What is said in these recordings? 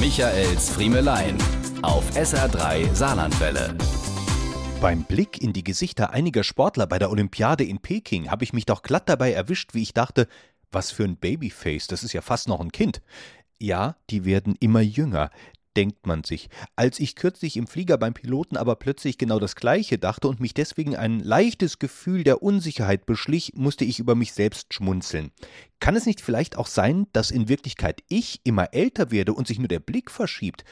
Michaels Friemelein auf SR3 Saarlandwelle. Beim Blick in die Gesichter einiger Sportler bei der Olympiade in Peking habe ich mich doch glatt dabei erwischt, wie ich dachte, was für ein Babyface, das ist ja fast noch ein Kind. Ja, die werden immer jünger, denkt man sich. Als ich kürzlich im Flieger beim Piloten aber plötzlich genau das Gleiche dachte und mich deswegen ein leichtes Gefühl der Unsicherheit beschlich, musste ich über mich selbst schmunzeln. Kann es nicht vielleicht auch sein, dass in Wirklichkeit ich immer älter werde und sich nur der Blick verschiebt?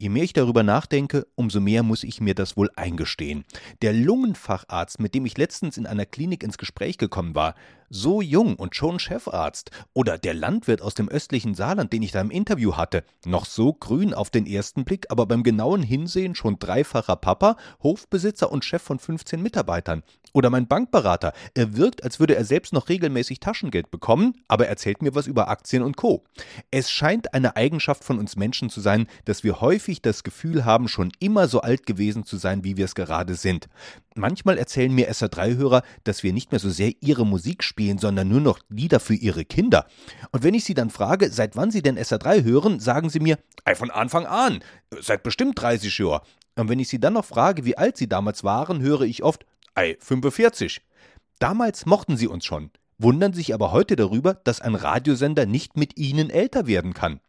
Je mehr ich darüber nachdenke, umso mehr muss ich mir das wohl eingestehen. Der Lungenfacharzt, mit dem ich letztens in einer Klinik ins Gespräch gekommen war, so jung und schon Chefarzt. Oder der Landwirt aus dem östlichen Saarland, den ich da im Interview hatte, noch so grün auf den ersten Blick, aber beim genauen Hinsehen schon dreifacher Papa, Hofbesitzer und Chef von 15 Mitarbeitern. Oder mein Bankberater, er wirkt, als würde er selbst noch regelmäßig Taschengeld bekommen, aber erzählt mir was über Aktien und Co. Es scheint eine Eigenschaft von uns Menschen zu sein, dass wir häufig das Gefühl haben, schon immer so alt gewesen zu sein, wie wir es gerade sind. Manchmal erzählen mir SR3-Hörer, dass wir nicht mehr so sehr ihre Musik spielen, sondern nur noch Lieder für ihre Kinder. Und wenn ich sie dann frage, seit wann sie denn SR3 hören, sagen sie mir, von Anfang an, seit bestimmt 30 Jahren. Und wenn ich sie dann noch frage, wie alt sie damals waren, höre ich oft, ey, 45. Damals mochten sie uns schon, wundern sich aber heute darüber, dass ein Radiosender nicht mit ihnen älter werden kann.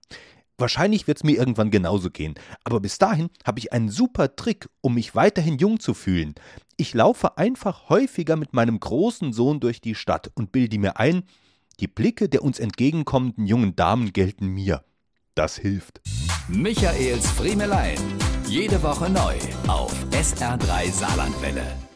Wahrscheinlich wird es mir irgendwann genauso gehen, aber bis dahin habe ich einen super Trick, um mich weiterhin jung zu fühlen. Ich laufe einfach häufiger mit meinem großen Sohn durch die Stadt und bilde mir ein, die Blicke der uns entgegenkommenden jungen Damen gelten mir. Das hilft. Michaels Friemelein. Jede Woche neu auf SR3 Saarlandwelle.